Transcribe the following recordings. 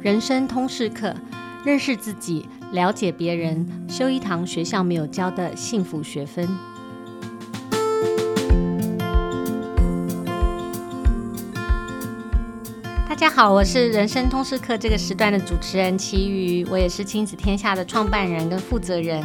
人生通识课，认识自己，了解别人，修一堂学校没有教的幸福学分。大家好，我是人生通识课这个时段的主持人齐瑜，我也是亲子天下的创办人跟负责人。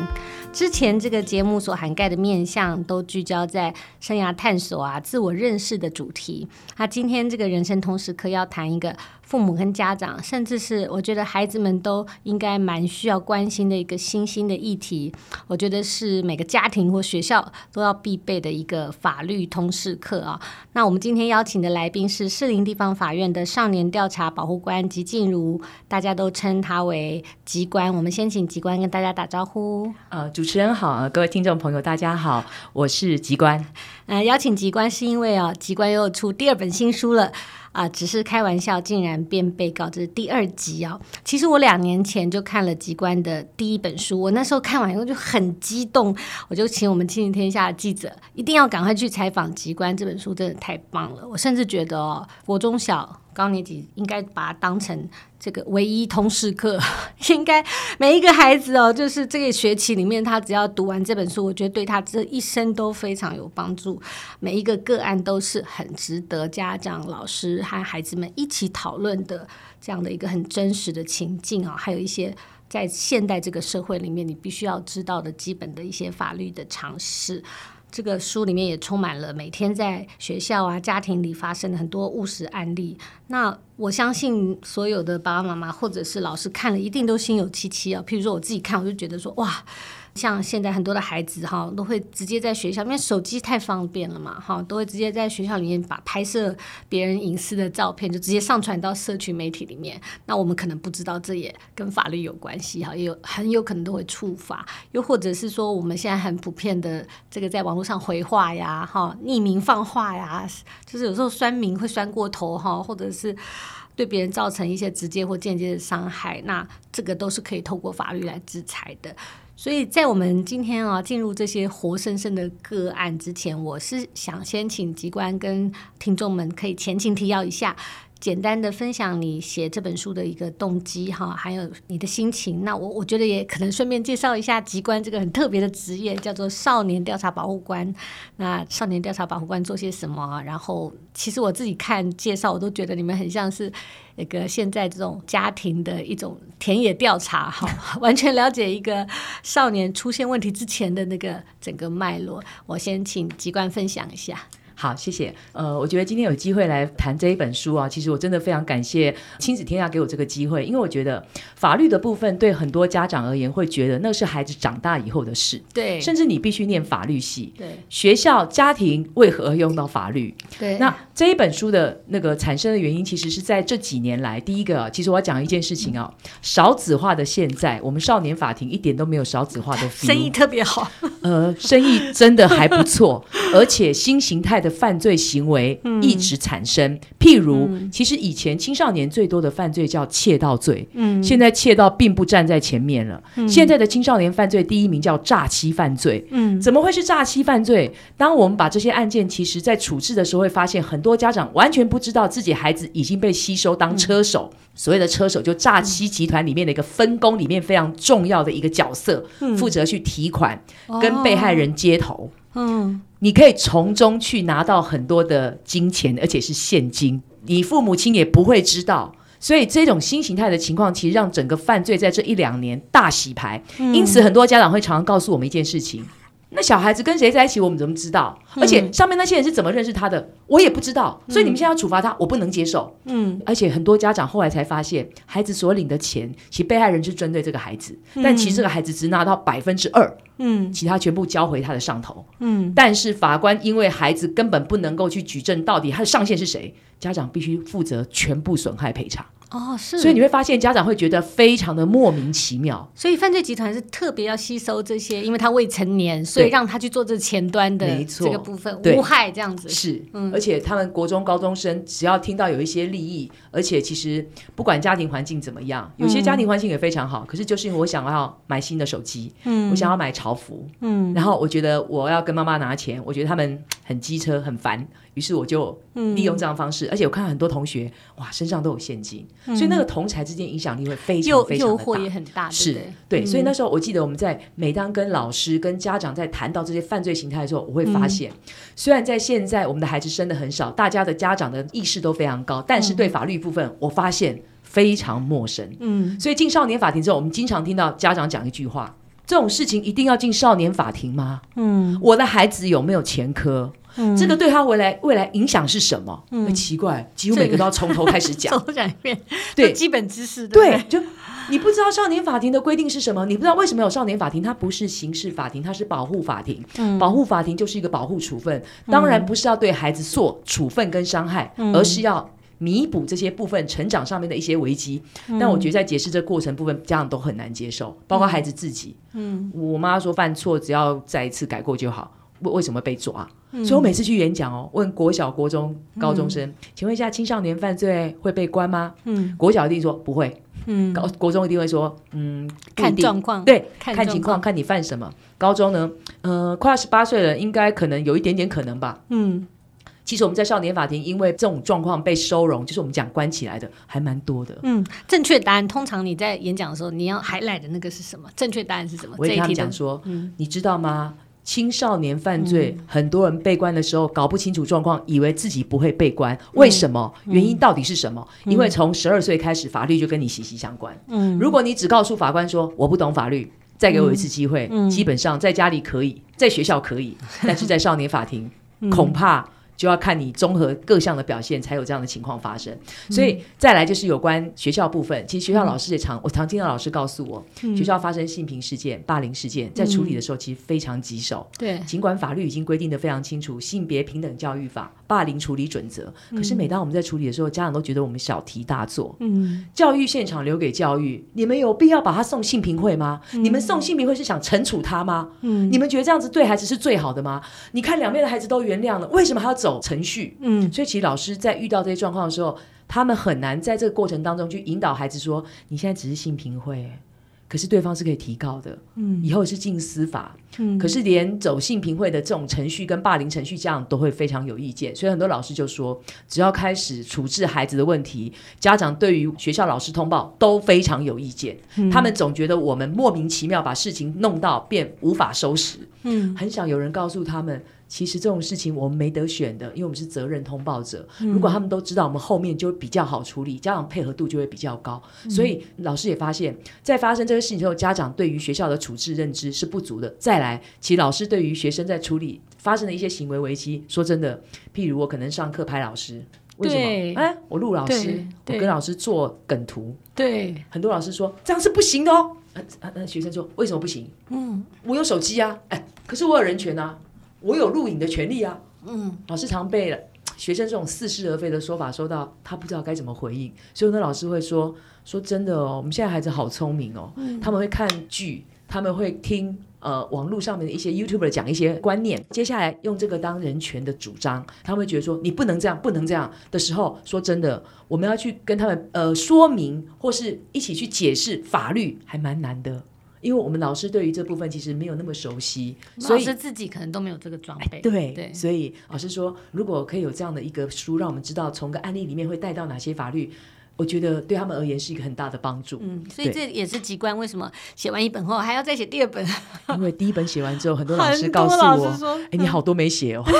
之前这个节目所涵盖的面向都聚焦在生涯探索啊、自我认识的主题。那今天这个人生通识课要谈一个父母跟家长，甚至是我觉得孩子们都应该蛮需要关心的一个新兴的议题。我觉得是每个家庭或学校都要必备的一个法律通识课啊。那我们今天邀请的来宾是士林地方法院的少年调查保护官吉静茹，大家都称他为吉官。我们先请吉官跟大家打招呼。呃，主主持人好，各位听众朋友，大家好，我是吉官。呃，邀请吉官是因为啊，吉官又出第二本新书了啊，只是开玩笑，竟然变被告，这是第二集哦。其实我两年前就看了吉官的第一本书，我那时候看完以后就很激动，我就请我们亲子天下的记者一定要赶快去采访吉官，这本书真的太棒了。我甚至觉得哦，国中小。高年级应该把它当成这个唯一通识课，应该每一个孩子哦，就是这个学期里面，他只要读完这本书，我觉得对他这一生都非常有帮助。每一个个案都是很值得家长、老师和孩子们一起讨论的这样的一个很真实的情境啊，还有一些在现代这个社会里面，你必须要知道的基本的一些法律的常识。这个书里面也充满了每天在学校啊、家庭里发生的很多务实案例。那我相信所有的爸爸妈妈或者是老师看了，一定都心有戚戚啊。譬如说我自己看，我就觉得说哇。像现在很多的孩子哈，都会直接在学校，因为手机太方便了嘛，哈，都会直接在学校里面把拍摄别人隐私的照片就直接上传到社群媒体里面。那我们可能不知道，这也跟法律有关系哈，也有很有可能都会触法。又或者是说，我们现在很普遍的这个在网络上回话呀，哈，匿名放话呀，就是有时候酸民会酸过头哈，或者是对别人造成一些直接或间接的伤害，那这个都是可以透过法律来制裁的。所以在我们今天啊进入这些活生生的个案之前，我是想先请机关跟听众们可以前情提要一下。简单的分享你写这本书的一个动机哈，还有你的心情。那我我觉得也可能顺便介绍一下吉官这个很特别的职业，叫做少年调查保护官。那少年调查保护官做些什么？然后其实我自己看介绍，我都觉得你们很像是一个现在这种家庭的一种田野调查哈，完全了解一个少年出现问题之前的那个整个脉络。我先请吉官分享一下。好，谢谢。呃，我觉得今天有机会来谈这一本书啊，其实我真的非常感谢亲子天下给我这个机会，因为我觉得法律的部分对很多家长而言会觉得那是孩子长大以后的事，对，甚至你必须念法律系，对，学校家庭为何用到法律？对，那这一本书的那个产生的原因，其实是在这几年来，第一个，其实我要讲一件事情啊，嗯、少子化的现在，我们少年法庭一点都没有少子化的生意特别好，呃，生意真的还不错，而且新形态的犯罪行为一直产生，嗯、譬如、嗯，其实以前青少年最多的犯罪叫窃盗罪，嗯，现在窃盗并不站在前面了、嗯。现在的青少年犯罪第一名叫诈欺犯罪，嗯，怎么会是诈欺犯罪？当我们把这些案件，其实在处置的时候，会发现很多家长完全不知道自己孩子已经被吸收当车手。嗯、所谓的车手，就诈欺集团里面的一个分工里面非常重要的一个角色，嗯、负责去提款、嗯，跟被害人接头。嗯，你可以从中去拿到很多的金钱，而且是现金，你父母亲也不会知道。所以这种新形态的情况，其实让整个犯罪在这一两年大洗牌。嗯、因此，很多家长会常常告诉我们一件事情。那小孩子跟谁在一起，我们怎么知道？而且上面那些人是怎么认识他的，我也不知道。所以你们现在要处罚他，我不能接受。嗯，而且很多家长后来才发现，孩子所领的钱，其实被害人是针对这个孩子，但其实这个孩子只拿到百分之二，嗯，其他全部交回他的上头。嗯，但是法官因为孩子根本不能够去举证到底他的上限是谁，家长必须负责全部损害赔偿。哦，是，所以你会发现家长会觉得非常的莫名其妙。所以犯罪集团是特别要吸收这些，因为他未成年，所以让他去做这前端的这个部分，无害这样子。是，嗯，而且他们国中高中生只要听到有一些利益，而且其实不管家庭环境怎么样，有些家庭环境也非常好，嗯，可是就是因为我想要买新的手机，嗯，我想要买潮服，嗯，然后我觉得我要跟妈妈拿钱，我觉得他们很机车很烦。于是我就利用这样方式，嗯、而且我看到很多同学哇身上都有现金，嗯、所以那个同财之间影响力会非常非常的大，诱惑也很大，是对，所以那时候我记得我们在每当跟老师跟家长在谈到这些犯罪形态的时候，我会发现，嗯、虽然在现在我们的孩子生的很少，大家的家长的意识都非常高，但是对法律部分，我发现非常陌生。嗯，所以进少年法庭之后，我们经常听到家长讲一句话：这种事情一定要进少年法庭吗？嗯，我的孩子有没有前科？嗯、这个对他未来未来影响是什么？很、嗯、奇怪，几乎每个都要从头开始讲，重讲一遍。对，基本知识对，对，就你不知道少年法庭的规定是什么，你不知道为什么有少年法庭，它不是刑事法庭，它是保护法庭。嗯、保护法庭就是一个保护处分，当然不是要对孩子做处分跟伤害，嗯、而是要弥补这些部分成长上面的一些危机。嗯、但我觉得在解释这个过程部分，家长都很难接受，包括孩子自己。嗯，我妈说犯错只要再一次改过就好。为为什么被抓？嗯、所以我每次去演讲哦，问国小、国中、高中生，嗯、请问一下，青少年犯罪会被关吗？嗯，国小一定说不会。嗯，高国中一定会说，嗯，看状况，对，看，看情况，看你犯什么。高中呢，呃，快要十八岁了，应该可能有一点点可能吧。嗯，其实我们在少年法庭，因为这种状况被收容，就是我们讲关起来的，还蛮多的。嗯，正确答案，通常你在演讲的时候，你要 highlight 的那个是什么？正确答案是什么？我跟他们讲说，嗯，你知道吗？青少年犯罪，嗯，很多人被关的时候搞不清楚状况，以为自己不会被关，为什么？嗯，原因到底是什么？嗯，因为从十二岁开始，法律就跟你息息相关。嗯，如果你只告诉法官说我不懂法律，再给我一次机会，嗯，基本上在家里可以，在学校可以，但是在少年法庭，嗯，恐怕。就要看你综合各项的表现，才有这样的情况发生。嗯、所以再来就是有关学校部分，其实学校老师也常，嗯、我常听到老师告诉我，嗯、学校发生性平事件、霸凌事件，在处理的时候其实非常棘手。对、嗯，尽管法律已经规定的非常清楚，《性别平等教育法》霸凌处理准则，可是每当我们在处理的时候，家长都觉得我们小题大做。嗯，教育现场留给教育，你们有必要把他送性平会吗？嗯、你们送性平会是想惩处他吗？嗯，你们觉得这样子对孩子是最好的吗？你看两边的孩子都原谅了，为什么还要走程序？嗯，所以其实老师在遇到这些状况的时候，他们很难在这个过程当中去引导孩子说：“你现在只是性平会。”可是对方是可以提告的，嗯，以后是进司法，嗯，可是连走性平会的这种程序跟霸凌程序，家长都会非常有意见，所以很多老师就说，只要开始处置孩子的问题，家长对于学校老师通报都非常有意见，嗯，他们总觉得我们莫名其妙把事情弄到便无法收拾，嗯，很少有人告诉他们。其实这种事情我们没得选的，因为我们是责任通报者。嗯、如果他们都知道，我们后面就比较好处理，家长配合度就会比较高。嗯、所以老师也发现，在发生这个事情之后，家长对于学校的处置认知是不足的。再来，其实老师对于学生在处理发生的一些行为危机，说真的，譬如我可能上课拍老师，为什么？哎，我录老师，我跟老师做梗图。对，很多老师说这样是不行的哦。学生说为什么不行？嗯，我有手机啊，哎，可是我有人权啊。我有录影的权利啊！嗯，老师常被学生这种似是而非的说法说到，他不知道该怎么回应，所以呢，老师会说：“说真的哦，我们现在孩子好聪明哦，嗯、他们会看剧，他们会听呃网络上面的一些 YouTuber 讲一些观念，接下来用这个当人权的主张，他们会觉得说你不能这样，不能这样的时候，说真的，我们要去跟他们呃说明，或是一起去解释法律，还蛮难的。”因为我们老师对于这部分其实没有那么熟悉，所以老师自己可能都没有这个装备。对对，所以老师说，如果可以有这样的一个书，让我们知道从个案例里面会带到哪些法律，我觉得对他们而言是一个很大的帮助。嗯，所以这也是机关为什么写完一本后还要再写第二本？因为第一本写完之后，很多老师告诉我，哎，你好多没写哦。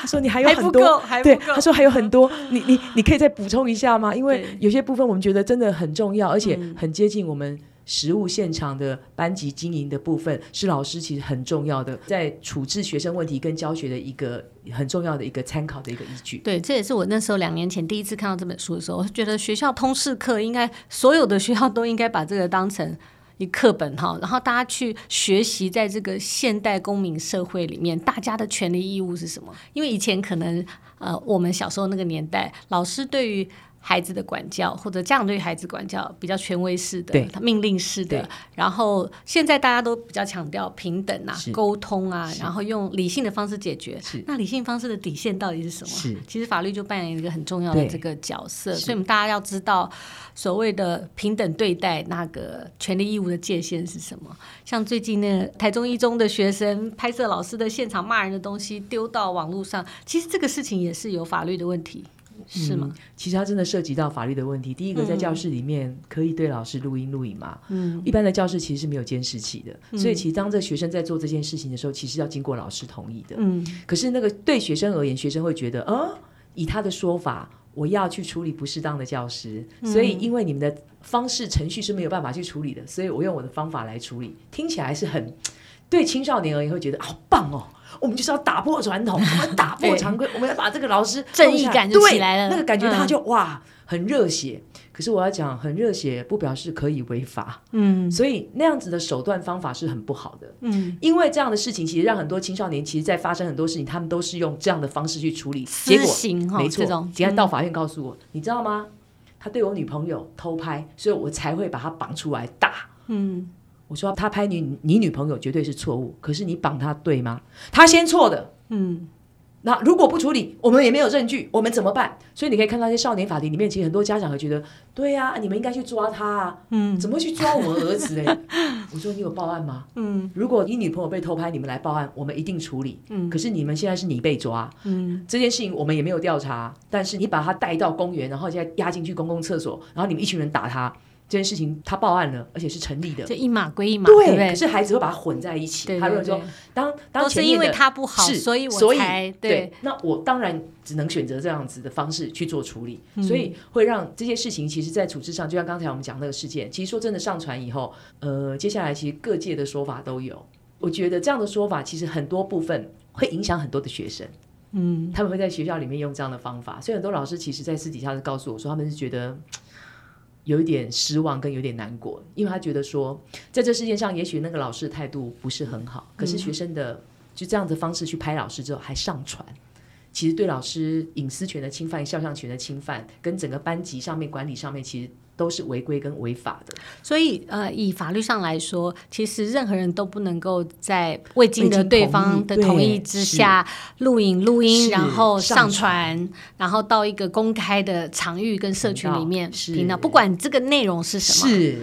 他说你还有很多，对，他说还有很多，你你你可以再补充一下吗？因为有些部分我们觉得真的很重要，而且很接近我们。实务现场的班级经营的部分是老师其实很重要的，在处置学生问题跟教学的一个很重要的一个参考的一个依据。对，这也是我那时候两年前第一次看到这本书的时候，我觉得学校通识课应该所有的学校都应该把这个当成一课本哈，然后大家去学习，在这个现代公民社会里面，大家的权利义务是什么？因为以前可能呃，我们小时候那个年代，老师对于孩子的管教，或者家长对孩子管教比较权威式的、命令式的。然后现在大家都比较强调平等啊、沟通啊，然后用理性的方式解决。那理性方式的底线到底是什么？其实法律就扮演一个很重要的这个角色。所以，我们大家要知道所谓的平等对待那个权利义务的界限是什么。像最近那台中一中的学生拍摄老师的现场骂人的东西丢到网络上，其实这个事情也是有法律的问题。是吗？嗯，其实它真的涉及到法律的问题。第一个，在教室里面可以对老师录音录影吗？嗯，一般的教室其实是没有监视器的，嗯，所以其实当这学生在做这件事情的时候，其实要经过老师同意的。嗯，可是那个对学生而言，学生会觉得，呃，以他的说法，我要去处理不适当的教师，所以因为你们的方式程序是没有办法去处理的，所以我用我的方法来处理，听起来是很对青少年而言会觉得好棒哦。我们就是要打破传统，我们打破常规，我们要把这个老师正义感就起来了。那个感觉他就、嗯、哇，很热血。可是我要讲，很热血不表示可以违法。嗯，所以那样子的手段方法是很不好的。嗯，因为这样的事情其实让很多青少年，其实在发生很多事情，他们都是用这样的方式去处理。结果没错，今天到法院告诉我、嗯，你知道吗？他对我女朋友偷拍，所以我才会把他绑出来打。嗯。我说他拍你，你女朋友绝对是错误。可是你绑他对吗？他先错的。嗯，那如果不处理，我们也没有证据，我们怎么办？所以你可以看到，一些少年法庭里面，其实很多家长会觉得，对呀、啊，你们应该去抓他啊。嗯，怎么去抓我们儿子嘞？我说你有报案吗？嗯，如果你女朋友被偷拍，你们来报案，我们一定处理。嗯，可是你们现在是你被抓。嗯，这件事情我们也没有调查，但是你把他带到公园，然后现在押进去公共厕所，然后你们一群人打他。这件事情他报案了，而且是成立的，就一码归一码，对，可是孩子会把它混在一起。对对对，他如果说，当当前因为他不好，所以我以对，对。那我当然只能选择这样子的方式去做处理，嗯、所以会让这些事情，其实，在处置上，就像刚才我们讲那个事件，其实说真的，上传以后，呃，接下来其实各界的说法都有。我觉得这样的说法，其实很多部分会影响很多的学生。嗯，他们会在学校里面用这样的方法，所以很多老师其实在私底下是告诉我说，他们是觉得。有一点失望，跟有点难过，因为他觉得说，在这世界上，也许那个老师的态度不是很好，可是学生的就这样的方式去拍老师之后还上传，其实对老师隐私权的侵犯、肖像权的侵犯，跟整个班级上面管理上面，其实。都是违规跟违法的，所以呃，以法律上来说，其实任何人都不能够在未经得对方的同意之下录影录音，然后上传，然后到一个公开的场域跟社群里面频道，不管这个内容是什么。是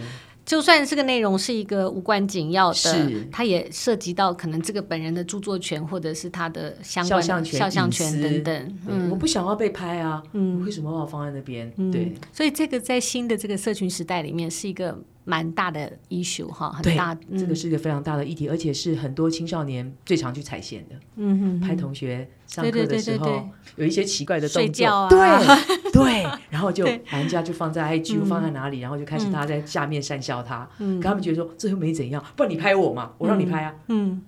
就算这个内容是一个无关紧要的，它也涉及到可能这个本人的著作权或者是他的相关肖像，像权等等。嗯，我不想要被拍啊，嗯，为什么要放在那边？对，所以这个在新的这个社群时代里面是一个。蛮大的 issue 哈，很大，这个是一个非常大的议题，嗯，而且是很多青少年最常去踩线的。嗯哼，拍同学上课的时候，有一些奇怪的动作，对对，然后就把人家就放在 IG 放在哪里，然后就开始大家在下面讪笑他，嗯，跟他们觉得说这又没怎样，不然你拍我嘛，我让你拍啊，嗯，嗯，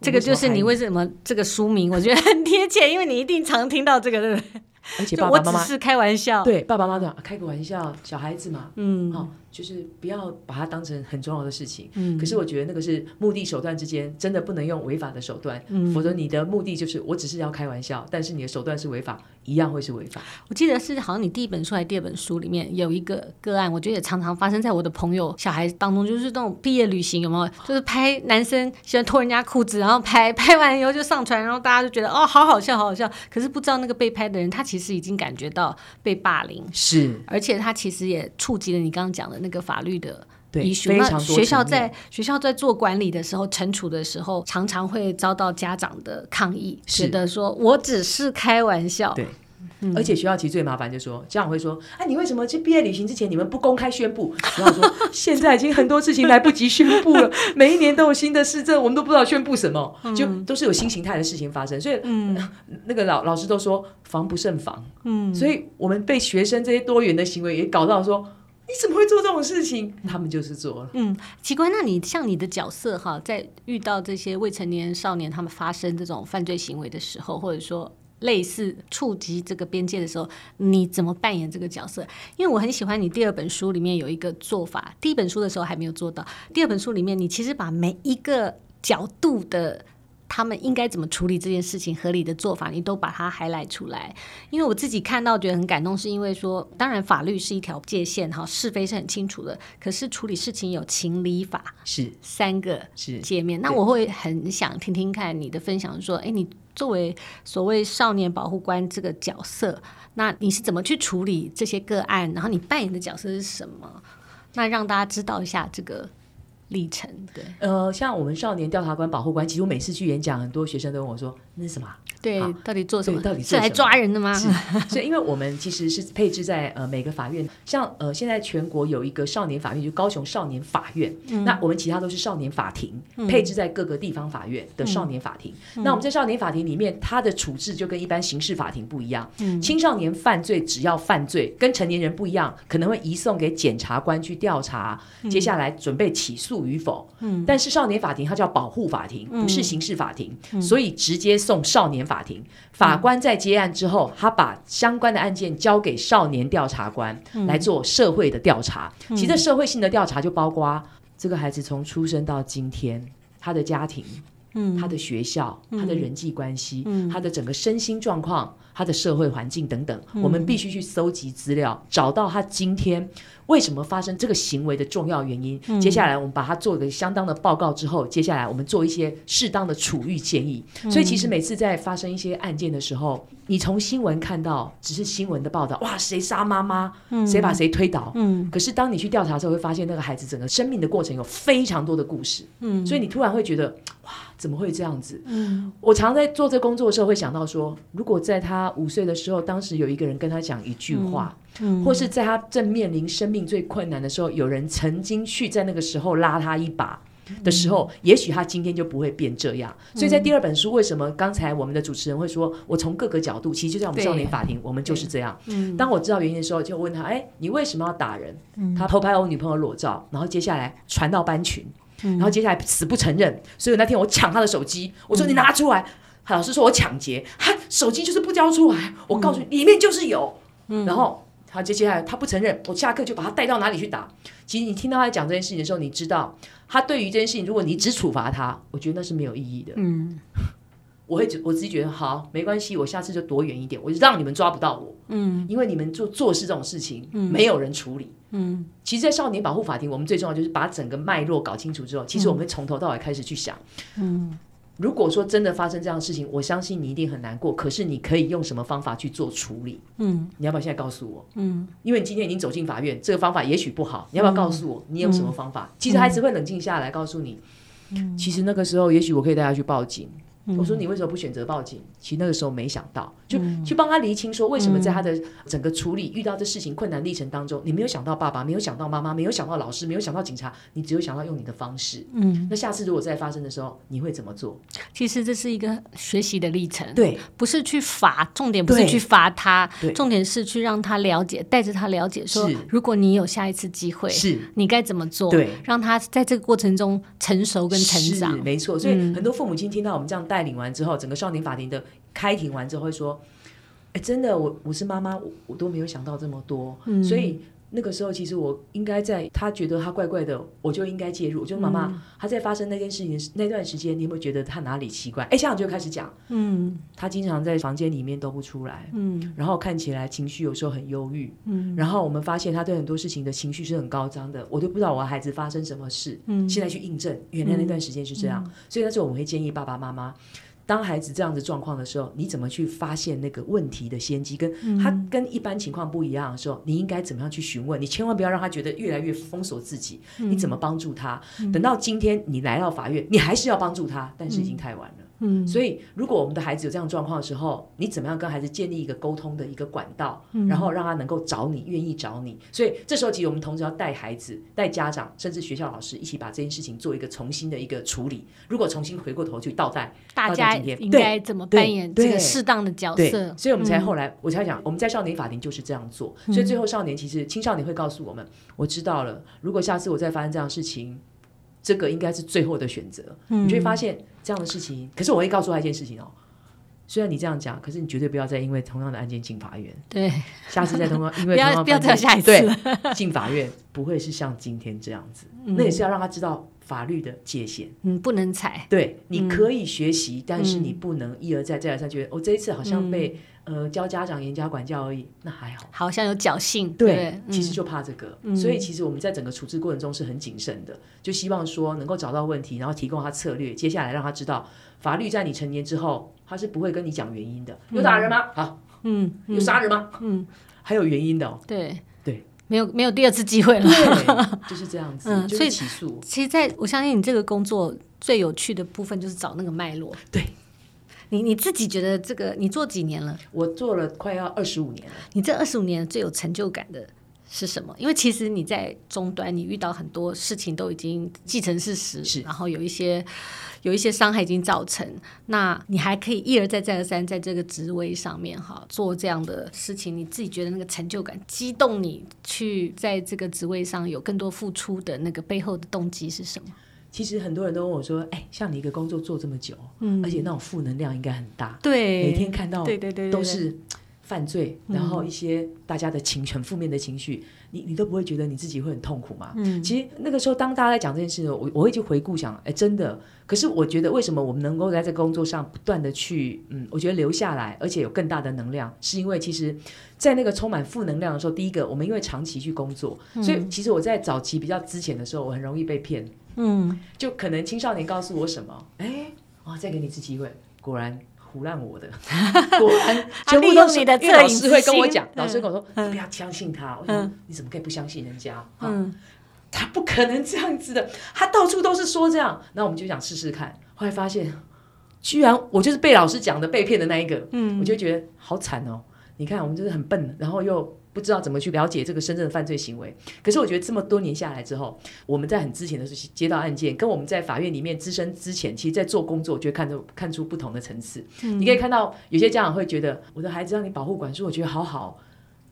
这个就是你为什么这个书名我觉得很贴切，因为你一定常听到这个，对不对？而且爸爸妈妈是开玩笑，对爸爸妈妈开个玩笑，小孩子嘛，嗯，好、哦。就是不要把它当成很重要的事情。嗯，可是我觉得那个是目的手段之间真的不能用违法的手段，嗯，否则你的目的就是我只是要开玩笑，但是你的手段是违法，一样会是违法。我记得是好像你第一本书还是第二本书里面有一个个案，我觉得也常常发生在我的朋友小孩当中，就是那种毕业旅行有没有？就是拍男生喜欢脱人家裤子，然后拍拍完以后就上传，然后大家就觉得哦，好好笑，好好笑。可是不知道那个被拍的人他其实已经感觉到被霸凌，是，而且他其实也触及了你刚刚讲的那个法律的。对，非常多。学校在学校在做管理的时候、惩处的时候，常常会遭到家长的抗议，觉得说我只是开玩笑。对，嗯、而且学校其实最麻烦，就是说家长会说：“哎，你为什么去毕业旅行之前你们不公开宣布？”然后说：“现在已经很多事情来不及宣布了，每一年都有新的市政，我们都不知道宣布什么，就都是有新形态的事情发生。”所以，嗯，那个老老师都说防不胜防。嗯，所以我们被学生这些多元的行为也搞到说。你怎么会做这种事情？他们就是做了。嗯，奇怪，那你像你的角色哈，在遇到这些未成年少年他们发生这种犯罪行为的时候，或者说类似触及这个边界的时候，你怎么扮演这个角色？因为我很喜欢你第二本书里面有一个做法，第一本书的时候还没有做到，第二本书里面你其实把每一个角度的他们应该怎么处理这件事情，合理的做法，你都把它 highlight 出来。因为我自己看到觉得很感动，是因为说，当然法律是一条界限，哈，是非是很清楚的。可是处理事情有情理法，是三个是界面。那我会很想听听看你的分享，说，哎，你作为所谓少年保护官这个角色，那你是怎么去处理这些个案？然后你扮演的角色是什么？那让大家知道一下这个。历程对，呃，像我们少年调查官、保护官，其实我每次去演讲，很多学生都问我说：“那是什么？对，到底做什么？到底是来抓人的吗？” 所以，因为我们其实是配置在呃每个法院，像呃现在全国有一个少年法院，就是高雄少年法院。嗯、那我们其他都是少年法庭，嗯、配置在各个地方法院的少年法庭。嗯、那我们在少年法庭里面，它的处置就跟一般刑事法庭不一样。嗯、青少年犯罪只要犯罪，跟成年人不一样，可能会移送给检察官去调查，嗯、接下来准备起诉与否。嗯，但是少年法庭它叫保护法庭，不是刑事法庭，嗯、所以直接送少年法庭。法官在接案之后，他把相关的案件交给少年调查官来做社会的调查。嗯、其实社会性的调查就包括这个孩子从出生到今天，他的家庭，嗯，他的学校，他的人际关系，嗯、他的整个身心状况，他的社会环境等等，嗯、我们必须去搜集资料，找到他今天。为什么发生这个行为的重要原因？嗯、接下来我们把它做一个相当的报告之后，接下来我们做一些适当的处遇建议。嗯、所以其实每次在发生一些案件的时候，你从新闻看到只是新闻的报道，哇，谁杀妈妈，嗯、谁把谁推倒。嗯、可是当你去调查的时候，会发现那个孩子整个生命的过程有非常多的故事。嗯、所以你突然会觉得，哇，怎么会这样子？嗯、我常在做这工作的时候会想到说，如果在他五岁的时候，当时有一个人跟他讲一句话。嗯嗯、或是在他正面临生命最困难的时候，有人曾经去在那个时候拉他一把的时候，嗯、也许他今天就不会变这样。嗯、所以在第二本书，为什么刚才我们的主持人会说，我从各个角度，其实就在我们少年法庭，我们就是这样。嗯、当我知道原因的时候，就问他：哎，你为什么要打人？嗯、他偷拍我女朋友裸照，然后接下来传到班群，嗯、然后接下来死不承认。所以那天我抢他的手机，我说你拿出来。他、嗯、老师说我抢劫，他手机就是不交出来。我告诉你，里面就是有。嗯、然后。他接下来他不承认，我下课就把他带到哪里去打。其实你听到他讲这件事情的时候，你知道他对于这件事情，如果你只处罚他，我觉得那是没有意义的。嗯，我会我自己觉得好，没关系，我下次就躲远一点，我就让你们抓不到我。嗯，因为你们做做事这种事情，嗯，没有人处理。嗯，其实，在少年保护法庭，我们最重要就是把整个脉络搞清楚之后，其实我们会从头到尾开始去想。嗯。如果说真的发生这样的事情，我相信你一定很难过。可是你可以用什么方法去做处理？嗯，你要不要现在告诉我？嗯，因为你今天已经走进法院，这个方法也许不好。你要不要告诉我，你有什么方法？嗯，其实孩子会冷静下来，告诉你，嗯，其实那个时候，也许我可以带他去报警。我说你为什么不选择报警？其实那个时候没想到，就去帮他厘清说，为什么在他的整个处理遇到这事情困难历程当中，你没有想到爸爸，没有想到妈妈，没有想到老师，没有想到警察，你只有想到用你的方式。嗯，那下次如果再发生的时候，你会怎么做？其实这是一个学习的历程，对，不是去罚，重点不是去罚他，重点是去让他了解，带着他了解说，如果你有下一次机会，是你该怎么做？对，让他在这个过程中成熟跟成长。没错，所以很多父母亲听到我们这样带。带领完之后，整个少年法庭的开庭完之后会说：“哎，真的，我我是妈妈，我我都没有想到这么多。嗯、所以那个时候，其实我应该在他觉得他怪怪的，我就应该介入。就妈妈，嗯、他在发生那件事情那段时间，你有没有觉得他哪里奇怪？哎，家长就开始讲，嗯，他经常在房间里面都不出来，嗯，然后看起来情绪有时候很忧郁，嗯，然后我们发现他对很多事情的情绪是很高涨的，我都不知道我的孩子发生什么事，嗯，现在去印证，原来那段时间是这样，嗯、所以那时候我们会建议爸爸妈妈。当孩子这样子状况的时候，你怎么去发现那个问题的先机？跟他跟一般情况不一样的时候，你应该怎么样去询问？你千万不要让他觉得越来越封锁自己。你怎么帮助他？等到今天你来到法院，你还是要帮助他，但是已经太晚了。嗯，所以如果我们的孩子有这样状况的时候，你怎么样跟孩子建立一个沟通的一个管道，嗯、然后让他能够找你，愿意找你。所以这时候其实我们同时要带孩子、带家长，甚至学校老师一起把这件事情做一个重新的一个处理。如果重新回过头去倒带，大家应该怎么扮演这个适当的角色？所以我们才后来、嗯、我才讲，我们在少年法庭就是这样做。所以最后少年其实青少年会告诉我们，我知道了。如果下次我再发生这样的事情。这个应该是最后的选择，嗯、你就会发现这样的事情。可是我会告诉他一件事情哦，虽然你这样讲，可是你绝对不要再因为同样的案件进法院。对，下次再同样，因为 不要不要再下一次。对，进法院不会是像今天这样子。嗯、那也是要让他知道法律的界限，嗯，不能踩。对，你可以学习，嗯、但是你不能一而再再而三觉得，我、这一次好像被、嗯、呃教家长严加管教而已，那还好，好像有侥幸。对，对其实就怕这个、嗯，所以其实我们在整个处置过程中是很谨慎的，就希望说能够找到问题，然后提供他策略，接下来让他知道。法律在你成年之后，他是不会跟你讲原因的。有打人吗？好，嗯，有杀人吗？嗯，还有原因的、哦。对对，没有没有第二次机会了。对，就是这样子。嗯，就是、起诉。其实在我相信你这个工作最有趣的部分就是找那个脉络。对，你你自己觉得这个你做几年了？我做了快要二十五年了。你这二十五年最有成就感的是什么？因为其实你在终端，你遇到很多事情都已经既成事实，是，然后有一些。有一些伤害已经造成，那你还可以一而再再而三在这个职位上面哈做这样的事情，你自己觉得那个成就感激动你去在这个职位上有更多付出的那个背后的动机是什么？其实很多人都问我说：“哎、欸，像你一个工作做这么久，嗯，而且那种负能量应该很大，对，每天看到对对对都是犯罪，然后一些大家的情绪很负面的情绪。”你你都不会觉得你自己会很痛苦吗？嗯，其实那个时候，当大家在讲这件事的时候，我我会去回顾想，哎，真的。可是我觉得，为什么我们能够在这工作上不断的去，嗯，我觉得留下来，而且有更大的能量，是因为其实，在那个充满负能量的时候，第一个，我们因为长期去工作，嗯，所以其实我在早期比较之前的时候，我很容易被骗。嗯，就可能青少年告诉我什么，哎，哇，再给你一次机会，果然。胡烂我的，果然全部都是你的。因为老师会跟我讲，老师跟我说：“嗯、你不要相信他。嗯”我说：“你怎么可以不相信人家？嗯，他不可能这样子的，他到处都是说这样。那我们就想试试看，后来发现，居然我就是被老师讲的被骗的那一个。嗯，我就觉得好惨哦。你看，我们就是很笨，然后又。不知道怎么去了解这个深圳的犯罪行为，可是我觉得这么多年下来之后，我们在很之前的时候接到案件，跟我们在法院里面资深之前，其实，在做工作，就会看出看出不同的层次。嗯。你可以看到有些家长会觉得，我的孩子让你保护管束，我觉得好好。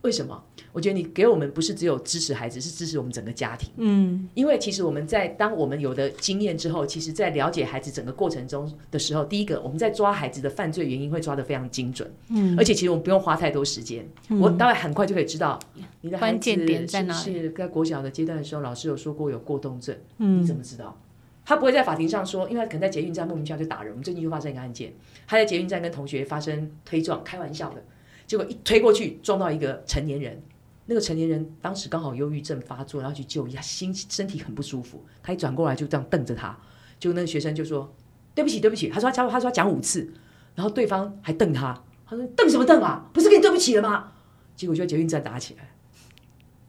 为什么？我觉得你给我们不是只有支持孩子，是支持我们整个家庭。嗯，因为其实我们在当我们有的经验之后，其实在了解孩子整个过程中的时候，第一个我们在抓孩子的犯罪原因会抓得非常精准。嗯，而且其实我们不用花太多时间，嗯、我大概很快就可以知道你的孩子是不是在国小的阶段的时候，老师有说过有过动症。嗯，你怎么知道？他不会在法庭上说，因为他可能在捷运站莫名其妙就打人。我们最近就发生一个案件，他在捷运站跟同学发生推撞，开玩笑的。结果一推过去，撞到一个成年人。那个成年人当时刚好忧郁症发作，然后去就医，他心身体很不舒服。他一转过来就这样瞪着他，就那个学生就说：“对不起，对不起。”他说他：“他说他讲五次。”然后对方还瞪他，他说：“瞪什么瞪啊？不是跟你对不起了吗？”结果就在捷运站打起来。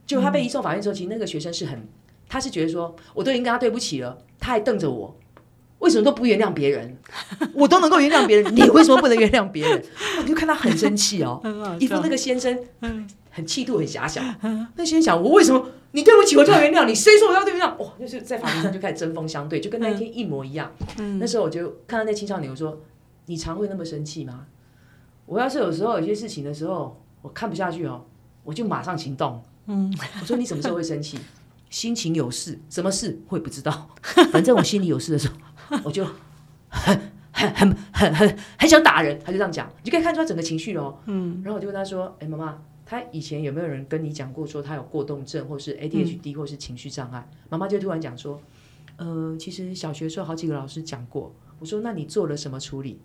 就他被移送法院之后，其实那个学生是很，他是觉得说，我都已经跟他对不起了，他还瞪着我。为什么都不原谅别人？我都能够原谅别人，你为什么不能原谅别人？我就看他很生气哦，一副那个先生很气度很狭小。那先生想，我为什么你对不起我就要原谅你？谁说我要对不起？哇，就是在法庭上就开始针锋相对，就跟那一天一模一样。那时候我就看到那青少年，我说：“你常会那么生气吗？”我要是有时候有些事情的时候，我看不下去哦，我就马上行动。嗯我说：“你什么时候会生气？心情有事，什么事会不知道？反正我心里有事的时候。”我就很很很很很很想打人，他就这样讲，你就可以看出他整个情绪哦。嗯，然后我就问他说：“哎，妈妈，他以前有没有人跟你讲过说他有过动症，或是 ADHD，或是情绪障碍？”妈妈就突然讲说：“呃，其实小学时候好几个老师讲过。”我说：“那你做了什么处理？”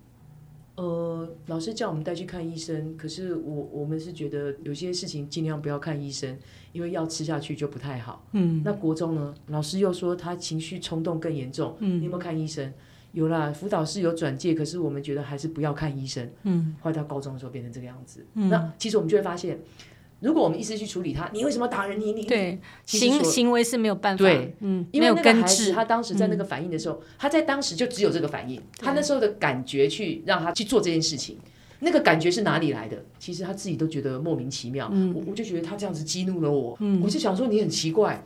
呃，老师叫我们带去看医生，可是我我们是觉得有些事情尽量不要看医生，因为药吃下去就不太好。嗯，那国中呢？老师又说他情绪冲动更严重。嗯，你有没有看医生？有啦，辅导室有转介，可是我们觉得还是不要看医生。嗯，后来到高中的时候变成这个样子。嗯，那其实我们就会发现。如果我们一直去处理他，你为什么打人？你你对行行为是没有办法，对，嗯，因为那个孩子他当时在那个反应的时候，嗯，他在当时就只有这个反应，他那时候的感觉去让他去做这件事情，那个感觉是哪里来的？其实他自己都觉得莫名其妙。嗯，我我就觉得他这样子激怒了我，嗯，我就想说你很奇怪。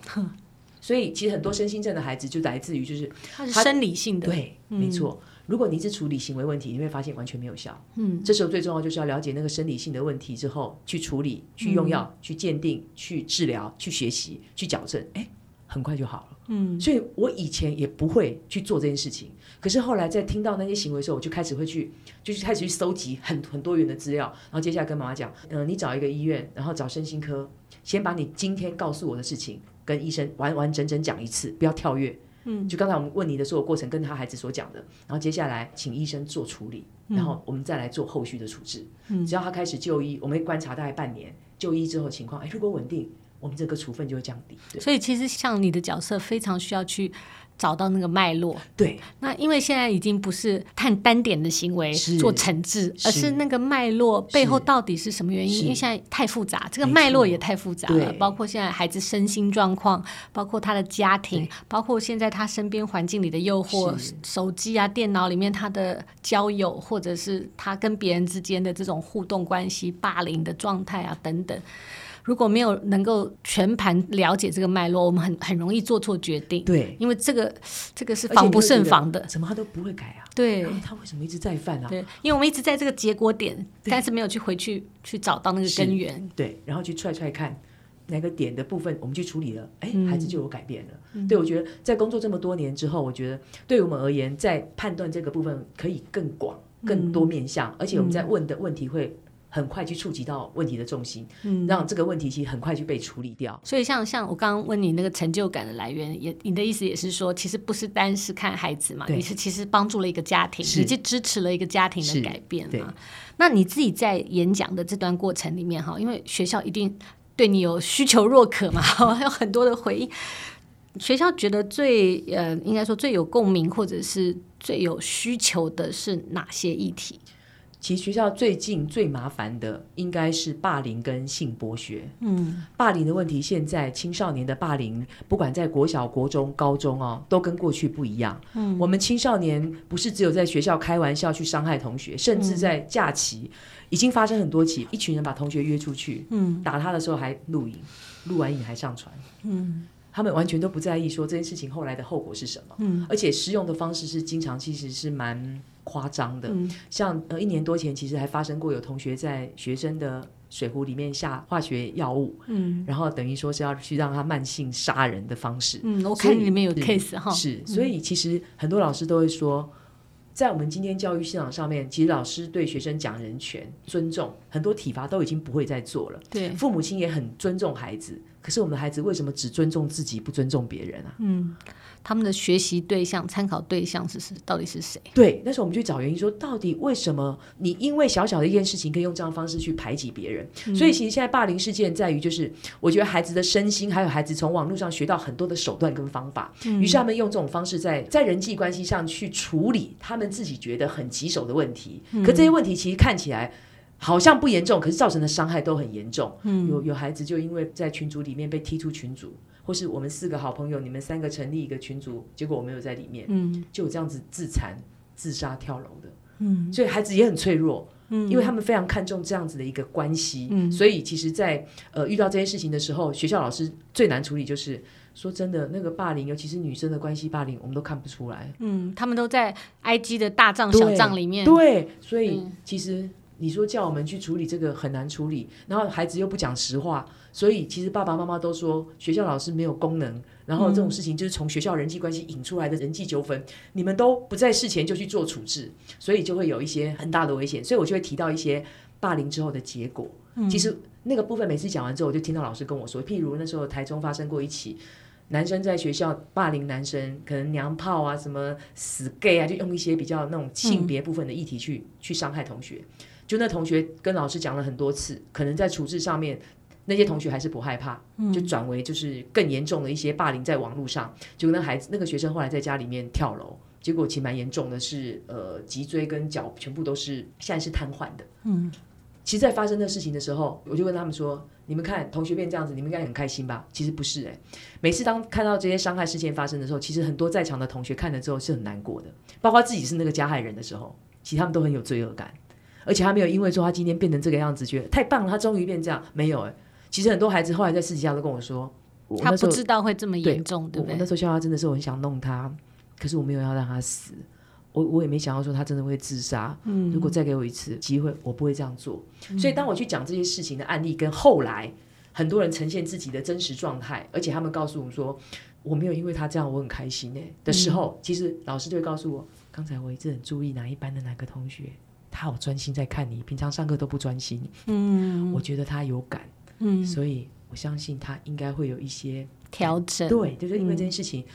所以其实很多身心症的孩子就来自于就是他是生理性的，对，嗯，没错。如果你只处理行为问题，你会发现完全没有效。嗯，这时候最重要就是要了解那个生理性的问题之后，去处理、去用药、嗯、去鉴定、去治疗、去学习、去矫正。哎，很快就好了。嗯，所以我以前也不会去做这件事情，可是后来在听到那些行为的时候，我就开始会去，就是开始去搜集很很多元的资料，然后接下来跟妈妈讲，嗯、呃，你找一个医院，然后找身心科，先把你今天告诉我的事情跟医生完完整整讲一次，不要跳跃。嗯，就刚才我们问你的所有过程，跟他孩子所讲的，然后接下来请医生做处理，然后我们再来做后续的处置。嗯，只要他开始就医，我们会观察大概半年，就医之后情况，哎，如果稳定，我们这个处分就会降低。所以其实像你的角色，非常需要去。找到那个脉络，对。那因为现在已经不是看单点的行为做惩治，而是那个脉络背后到底是什么原因？因为现在太复杂，这个脉络也太复杂了。包括现在孩子身心状况，包括他的家庭，包括现在他身边环境里的诱惑，手机啊、电脑里面他的交友，或者是他跟别人之间的这种互动关系、霸凌的状态啊等等。如果没有能够全盘了解这个脉络，我们很很容易做错决定。对，因为这个这个是防不胜防的。怎么他都不会改啊？对，他为什么一直在犯啊？对，因为我们一直在这个结果点，但是没有去回去去找到那个根源。对，然后去踹踹看哪个点的部分，我们去处理了，哎，孩子就有改变了。嗯、对，我觉得在工作这么多年之后，我觉得对我们而言，在判断这个部分可以更广、更多面向，嗯、而且我们在问的问题会。很快去触及到问题的重心，嗯，让这个问题其实很快去被处理掉。所以像像我刚刚问你那个成就感的来源，也你的意思也是说，其实不是单是看孩子嘛，你是其实帮助了一个家庭，你就支持了一个家庭的改变嘛。那你自己在演讲的这段过程里面哈，因为学校一定对你有需求若渴嘛，还有很多的回应。学校觉得最呃，应该说最有共鸣或者是最有需求的是哪些议题？其实学校最近最麻烦的应该是霸凌跟性剥削。嗯，霸凌的问题，现在青少年的霸凌，不管在国小、国中、高中哦，都跟过去不一样。嗯，我们青少年不是只有在学校开玩笑去伤害同学，甚至在假期已经发生很多起，一群人把同学约出去，嗯，打他的时候还录影，录完影还上传。嗯，他们完全都不在意说这件事情后来的后果是什么。嗯，而且施用的方式是经常其实是蛮。夸张的，嗯、像呃一年多前，其实还发生过有同学在学生的水壶里面下化学药物，嗯，然后等于说是要去让他慢性杀人的方式。嗯，我看里面有 case 哈，是，所以其实很多老师都会说，在我们今天教育现场上面，其实老师对学生讲人权、尊重，很多体罚都已经不会再做了。对，父母亲也很尊重孩子，可是我们的孩子为什么只尊重自己，不尊重别人啊？嗯。他们的学习对象、参考对象是是？到底是谁？对，那时候我们去找原因，说到底为什么你因为小小的一件事情，可以用这样的方式去排挤别人？嗯、所以其实现在霸凌事件在于，就是我觉得孩子的身心，还有孩子从网络上学到很多的手段跟方法，嗯、于是他们用这种方式在在人际关系上去处理他们自己觉得很棘手的问题。嗯、可这些问题其实看起来好像不严重，可是造成的伤害都很严重。嗯、有有孩子就因为在群组里面被踢出群组。或是我们四个好朋友，你们三个成立一个群组，结果我没有在里面，嗯，就有这样子自残、自杀、跳楼的，嗯，所以孩子也很脆弱，嗯，因为他们非常看重这样子的一个关系，嗯，所以其实在，在呃遇到这些事情的时候，学校老师最难处理就是说真的，那个霸凌，尤其是女生的关系霸凌，我们都看不出来，嗯，他们都在 IG 的大账小账里面，对，对，所以其实你说叫我们去处理这个很难处理，然后孩子又不讲实话。所以其实爸爸妈妈都说学校老师没有功能，然后这种事情就是从学校人际关系引出来的人际纠纷，你们都不在事前就去做处置，所以就会有一些很大的危险。所以我就会提到一些霸凌之后的结果。其实那个部分每次讲完之后，我就听到老师跟我说，譬如那时候台中发生过一起男生在学校霸凌男生，可能娘炮啊、什么死 gay 啊，就用一些比较那种性别部分的议题去去伤害同学。就那同学跟老师讲了很多次，可能在处置上面。那些同学还是不害怕，就转为就是更严重的一些霸凌，在网络上，结果那孩子那个学生后来在家里面跳楼，结果其实蛮严重的是，呃，脊椎跟脚全部都是现在是瘫痪的。嗯，其实，在发生的事情的时候，我就问他们说：“你们看同学变这样子，你们应该很开心吧？”其实不是，欸，诶，每次当看到这些伤害事件发生的时候，其实很多在场的同学看了之后是很难过的，包括自己是那个加害人的时候，其实他们都很有罪恶感，而且他没有因为说他今天变成这个样子，觉得太棒了，他终于变这样，没有，欸，诶。其实很多孩子后来在私底下都跟我说，我他不知道会这么严重，对，对不对？我那时候笑他真的是我很想弄他，可是我没有要让他死，我我也没想到说他真的会自杀。嗯，如果再给我一次机会，我不会这样做。嗯、所以当我去讲这些事情的案例跟后来很多人呈现自己的真实状态，而且他们告诉我说，我没有因为他这样我很开心哎的时候，嗯、其实老师就会告诉我，刚才我一直很注意哪一班的哪个同学，他好专心在看你，平常上课都不专心。嗯，我觉得他有感，嗯，所以我相信他应该会有一些调整。对，就是因为这件事情。嗯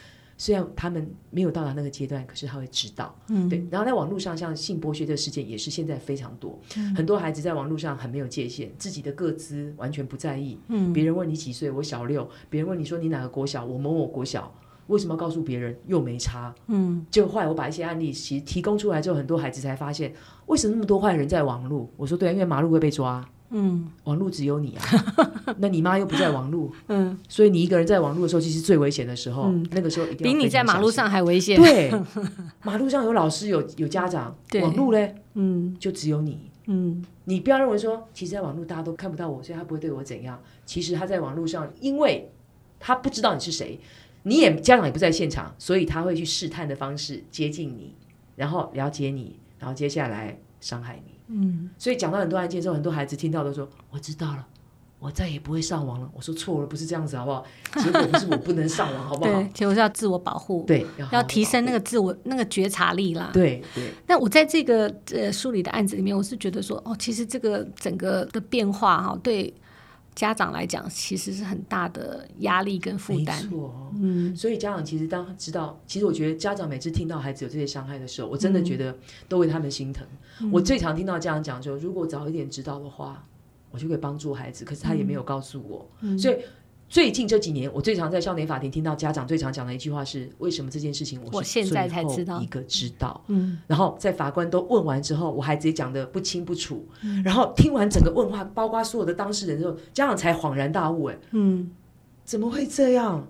虽然他们没有到达那个阶段，可是他会知道，嗯，对。然后在网络上，像性剥削的事件也是现在非常多，嗯，很多孩子在网络上很没有界限，自己的个资完全不在意。嗯，别人问你几岁，我小六；别人问你说你哪个国小，我某某国小，为什么要告诉别人？又没差。嗯，就后来我把一些案例其实提供出来之后，很多孩子才发现，为什么那么多坏人在网络？我说对啊，因为马路会被抓。嗯，网络只有你啊，那你妈又不在网络，嗯，所以你一个人在网络的时候，其实最危险的时候，嗯，那个时候一定比你在马路上还危险。对，马路上有老师，有有家长，网络嘞，嗯，就只有你，嗯，你不要认为说，其实在网络大家都看不到我，所以他不会对我怎样。其实他在网络上，因为他不知道你是谁，你也家长也不在现场，所以他会去试探的方式接近你，然后了解你，然后接下来伤害你。嗯，所以讲到很多案件之后，很多孩子听到都说：“我知道了，我再也不会上网了。”我说错了，不是这样子，好不好？结果不是我不能上网，好不好？对，结果是要自我保护，对，要提升那个自我那个觉察力啦。对对。那我在这个呃梳理的案子里面，我是觉得说，哦，其实这个整个的变化哈，对。家长来讲，其实是很大的压力跟负担。没错，嗯，所以家长其实当知道，其实我觉得家长每次听到孩子有这些伤害的时候，我真的觉得都为他们心疼。嗯、我最常听到家长讲就，如果早一点知道的话，我就可以帮助孩子。可是他也没有告诉我，嗯、所以。最近这几年，我最常在少年法庭听到家长最常讲的一句话是：“为什么这件事情我是最后一个知道？”嗯，然后在法官都问完之后，我孩子也讲的不清不楚。嗯，然后听完整个问话，包括所有的当事人之后，家长才恍然大悟：“哎，嗯，怎么会这样？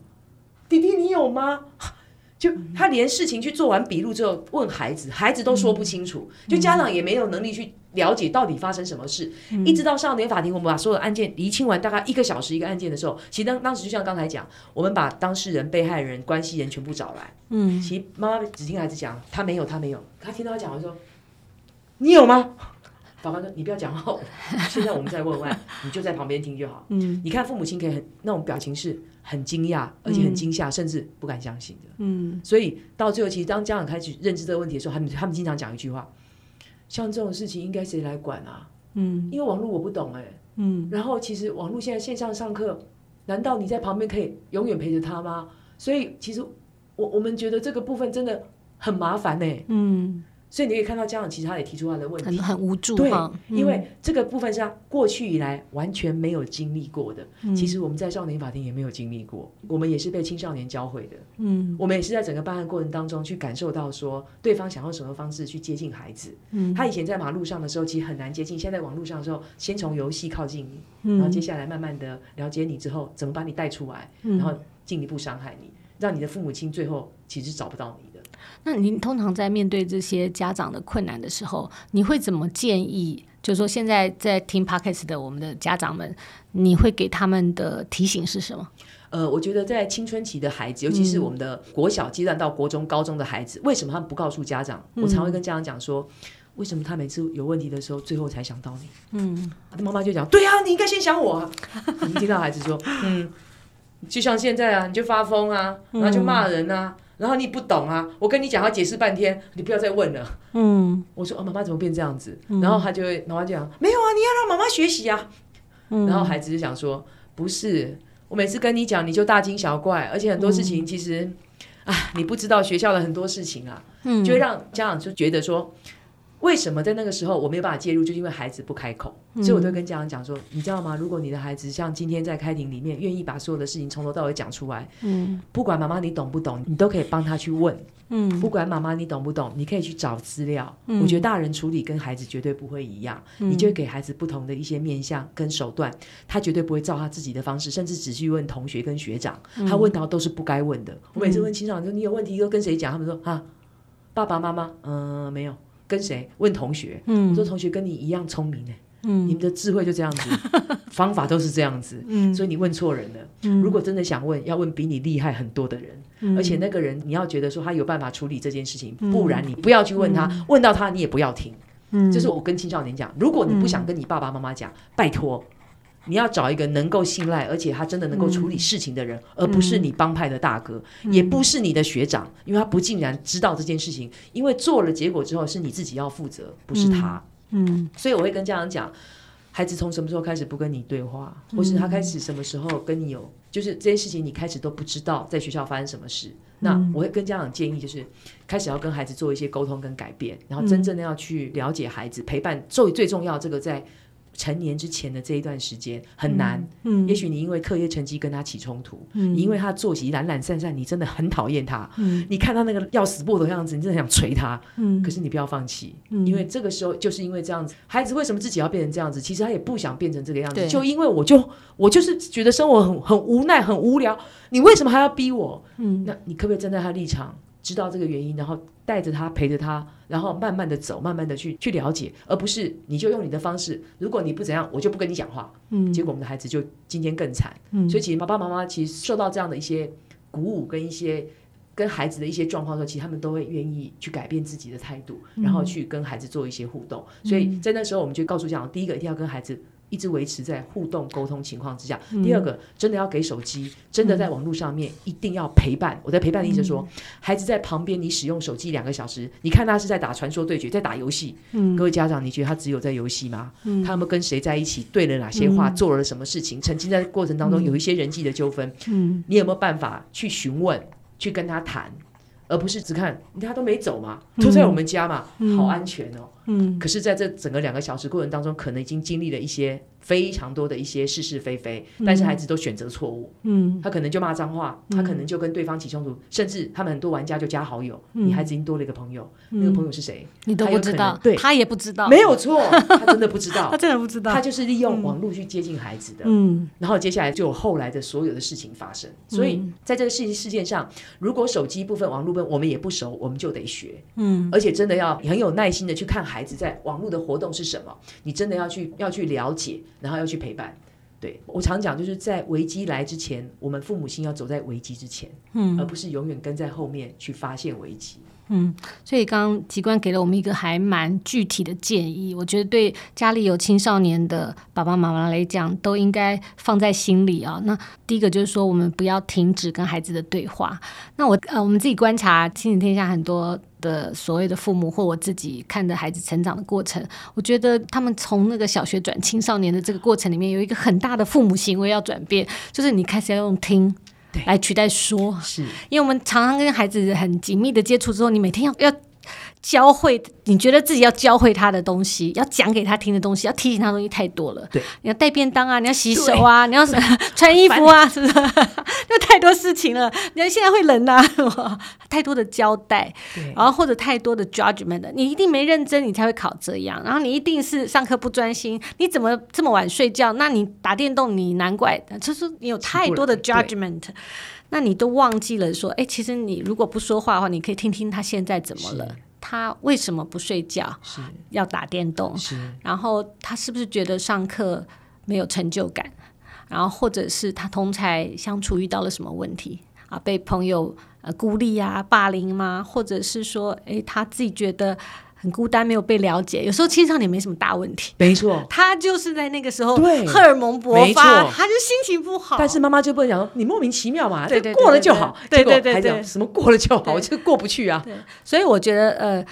弟弟你有吗？” 就他连事情去做完笔录之后，问孩子，孩子都说不清楚，就家长也没有能力去。了解到底发生什么事，嗯、一直到少年法庭，我们把所有的案件厘清完，大概一个小时一个案件的时候，其实当当时就像刚才讲，我们把当事人、被害人、关系人全部找来。嗯，其实妈妈只听孩子讲，他没有，他没有，他听到他讲完说，你有吗？法官说，你不要讲话，现在我们在问问，你就在旁边听就好。嗯，你看父母亲可以很那种表情是很惊讶，而且很惊吓，嗯、甚至不敢相信的。嗯，所以到最后，其实当家长开始认知这个问题的时候，他们他们经常讲一句话。像这种事情应该谁来管啊？嗯，因为网络我不懂哎、欸，嗯，然后其实网络现在线上上课，难道你在旁边可以永远陪着他吗？所以其实我我们觉得这个部分真的很麻烦呢、欸。嗯。所以你可以看到家长其实他也提出他的问题，很很无助。对，嗯、因为这个部分是他过去以来完全没有经历过的。嗯、其实我们在少年法庭也没有经历过，我们也是被青少年教会的。嗯，我们也是在整个办案过程当中去感受到说，对方想用什么方式去接近孩子。嗯，他以前在马路上的时候其实很难接近，现在网络上的时候，先从游戏靠近你，嗯、然后接下来慢慢的了解你之后，怎么把你带出来，嗯、然后进一步伤害你，让你的父母亲最后其实找不到你。那您通常在面对这些家长的困难的时候，你会怎么建议？就是说，现在在听 Podcast 的我们的家长们，你会给他们的提醒是什么？呃，我觉得在青春期的孩子，尤其是我们的国小阶段到国中、高中的孩子，嗯、为什么他们不告诉家长？我常会跟家长讲说，为什么他每次有问题的时候，最后才想到你？嗯，他的妈妈就讲，对啊，你应该先想我啊。你听到孩子说，嗯，就像现在啊，你就发疯啊，然后就骂人啊。嗯然后你不懂啊，我跟你讲，要解释半天，你不要再问了。嗯，我说哦，妈妈怎么变这样子？嗯、然后他就会，妈妈就讲，没有啊，你要让妈妈学习啊。嗯、然后孩子就想说，不是，我每次跟你讲，你就大惊小怪，而且很多事情其实，啊、嗯，你不知道学校的很多事情啊，嗯、就会让家长就觉得说。为什么在那个时候我没有办法介入？就是因为孩子不开口，嗯、所以我都跟家长讲说，你知道吗？如果你的孩子像今天在开庭里面，愿意把所有的事情从头到尾讲出来，嗯，不管妈妈你懂不懂，你都可以帮他去问，嗯，不管妈妈你懂不懂，你可以去找资料。嗯、我觉得大人处理跟孩子绝对不会一样，嗯、你就会给孩子不同的一些面向跟手段，他绝对不会照他自己的方式，甚至只去问同学跟学长，嗯、他问到都是不该问的。我每次问青少年说你有问题，都跟谁讲？他们说啊，爸爸妈妈，嗯、呃，没有。跟谁问同学？嗯，我说同学跟你一样聪明呢。嗯，你们的智慧就这样子，方法都是这样子。嗯，所以你问错人了。嗯，如果真的想问，要问比你厉害很多的人。嗯，而且那个人你要觉得说他有办法处理这件事情，不然你不要去问他。问到他你也不要听。嗯，这是我跟青少年讲，如果你不想跟你爸爸妈妈讲，拜托，你要找一个能够信赖，而且他真的能够处理事情的人，嗯、而不是你帮派的大哥，嗯、也不是你的学长，因为他不竟然知道这件事情，因为做了结果之后是你自己要负责，不是他。嗯，嗯，所以我会跟家长讲，孩子从什么时候开始不跟你对话，或是他开始什么时候跟你有，就是这件事情你开始都不知道在学校发生什么事，那我会跟家长建议就是。开始要跟孩子做一些沟通跟改变，然后真正的要去了解孩子，嗯、陪伴最最重要。这个在成年之前的这一段时间很难。嗯，嗯也许你因为课业成绩跟他起冲突，嗯，你因为他作息懒懒散散，你真的很讨厌他。嗯，你看他那个要死不活的样子，你真的想捶他。嗯，可是你不要放弃，嗯，因为这个时候就是因为这样子，孩子为什么自己要变成这样子？其实他也不想变成这个样子，就因为我就我就是觉得生活很很无奈很无聊，你为什么还要逼我？嗯，那你可不可以站在他立场？知道这个原因，然后带着他陪着他，然后慢慢的走，慢慢的去去了解，而不是你就用你的方式。如果你不怎样，我就不跟你讲话。嗯，结果我们的孩子就今天更惨。嗯，所以其实爸爸妈妈其实受到这样的一些鼓舞跟一些跟孩子的一些状况的时候，其实他们都会愿意去改变自己的态度，然后去跟孩子做一些互动。嗯，所以在那时候，我们就告诉家长，第一个一定要跟孩子。一直维持在互动沟通情况之下。嗯、第二个，真的要给手机，真的在网络上面一定要陪伴。嗯、我在陪伴的意思说，嗯、孩子在旁边，你使用手机两个小时，你看他是在打传说对决，在打游戏。嗯、各位家长，你觉得他只有在游戏吗？嗯、他有没有跟谁在一起，对了哪些话，嗯、做了什么事情？曾经在过程当中有一些人际的纠纷。嗯、你有没有办法去询问，去跟他谈，而不是只看他都没走嘛，都在我们家嘛，嗯、好安全哦。嗯，可是在这整个两个小时过程当中，可能已经经历了一些非常多的一些是是非非，但是孩子都选择错误。嗯，他可能就骂脏话，他可能就跟对方起冲突，甚至他们很多玩家就加好友，你孩子已经多了一个朋友，那个朋友是谁？你都不知道，对，他也不知道，没有错，他真的不知道，他真的不知道，他就是利用网络去接近孩子的。嗯，然后接下来就有后来的所有的事情发生。所以在这个事事件上，如果手机部分、网络部分我们也不熟，我们就得学。嗯，而且真的要很有耐心的去看孩子。在网络的活动是什么？你真的要去要去了解，然后要去陪伴。对，我常讲，就是在危机来之前，我们父母亲要走在危机之前，嗯，而不是永远跟在后面去发现危机。嗯，所以刚刚吉官给了我们一个还蛮具体的建议，我觉得对家里有青少年的爸爸妈妈来讲，都应该放在心里啊。那第一个就是说，我们不要停止跟孩子的对话。那我呃，我们自己观察亲子天下很多的所谓的父母，或我自己看着孩子成长的过程，我觉得他们从那个小学转青少年的这个过程里面，有一个很大的父母行为要转变，就是你开始要用听。来取代说，是因为我们常常跟孩子很紧密的接触之后，你每天要要。教会你觉得自己要教会他的东西，要讲给他听的东西，要提醒他的东西太多了。对，你要带便当啊，你要洗手啊，你要穿衣服啊，是不是？就太多事情了。你看现在会冷啊，太多的交代，然后或者太多的 judgment，你一定没认真，你才会考这样。然后你一定是上课不专心，你怎么这么晚睡觉？那你打电动，你难怪，就是你有太多的 judgment，那你都忘记了说，哎，其实你如果不说话的话，你可以听听他现在怎么了。他为什么不睡觉？是要打电动？是，然后他是不是觉得上课没有成就感？然后或者是他同才相处遇到了什么问题啊？被朋友呃孤立啊、霸凌吗？或者是说，诶，他自己觉得。很孤单，没有被了解。有时候青少年没什么大问题，没错，他就是在那个时候对荷尔蒙勃发，他就心情不好。但是妈妈就不能讲说你莫名其妙嘛，对对，过了就好。对对对对，什么过了就好，我就过不去啊。所以我觉得呃。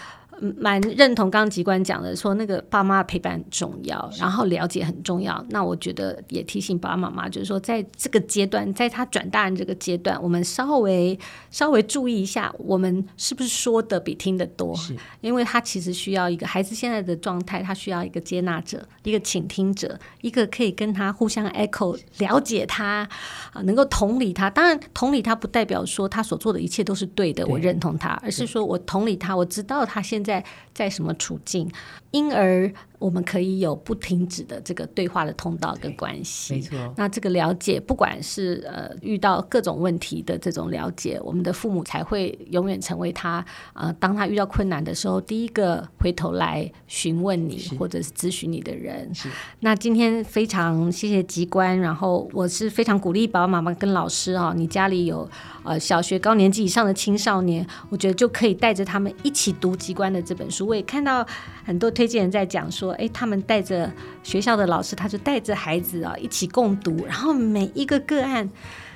蛮认同刚刚籍官讲的，说那个爸妈陪伴很重要，然后了解很重要。那我觉得也提醒爸爸妈妈，就是说在这个阶段，在他转大人这个阶段，我们稍微稍微注意一下，我们是不是说的比听的多？是，因为他其实需要一个孩子现在的状态，他需要一个接纳者，一个倾听者，一个可以跟他互相 echo 了解他啊，能够同理他。当然，同理他不代表说他所做的一切都是对的，对我认同他，而是说我同理他，我知道他现在。在在什么处境，因而我们可以有不停止的这个对话的通道跟关系。没错，那这个了解，不管是呃遇到各种问题的这种了解，我们的父母才会永远成为他呃，当他遇到困难的时候，第一个回头来询问你或者是咨询你的人。是。那今天非常谢谢机关，然后我是非常鼓励爸爸妈妈跟老师啊、哦，你家里有呃小学高年级以上的青少年，我觉得就可以带着他们一起读机关的这本书。我也看到很多推荐人在讲说。说，哎，他们带着学校的老师，他就带着孩子啊一起共读，然后每一个个案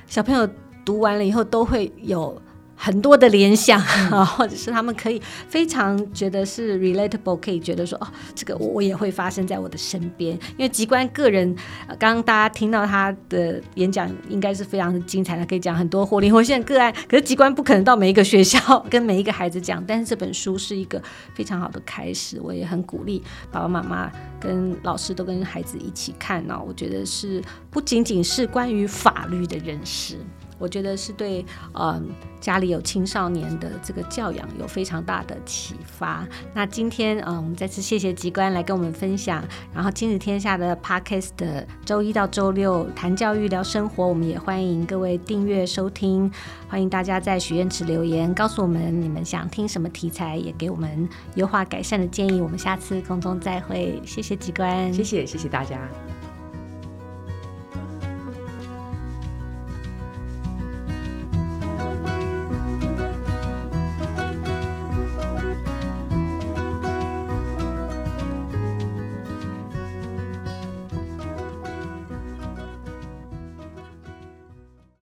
小朋友读完了以后都会有。很多的联想啊，或者是他们可以非常觉得是 relatable，可以觉得说哦，这个我我也会发生在我的身边。因为吉关个人，刚刚大家听到他的演讲，应该是非常的精彩的，可以讲很多活灵活现的个案。可是吉关不可能到每一个学校跟每一个孩子讲，但是这本书是一个非常好的开始，我也很鼓励爸爸妈妈跟老师都跟孩子一起看呢。我觉得是不仅仅是关于法律的认识。我觉得是对，嗯，家里有青少年的这个教养有非常大的启发。那今天，嗯，我们再次谢谢吉关来跟我们分享。然后，亲子天下的 Podcast 的周一到周六谈教育聊生活，我们也欢迎各位订阅收听。欢迎大家在许愿池留言，告诉我们你们想听什么题材，也给我们优化改善的建议。我们下次空中再会，谢谢吉关，谢谢谢谢大家。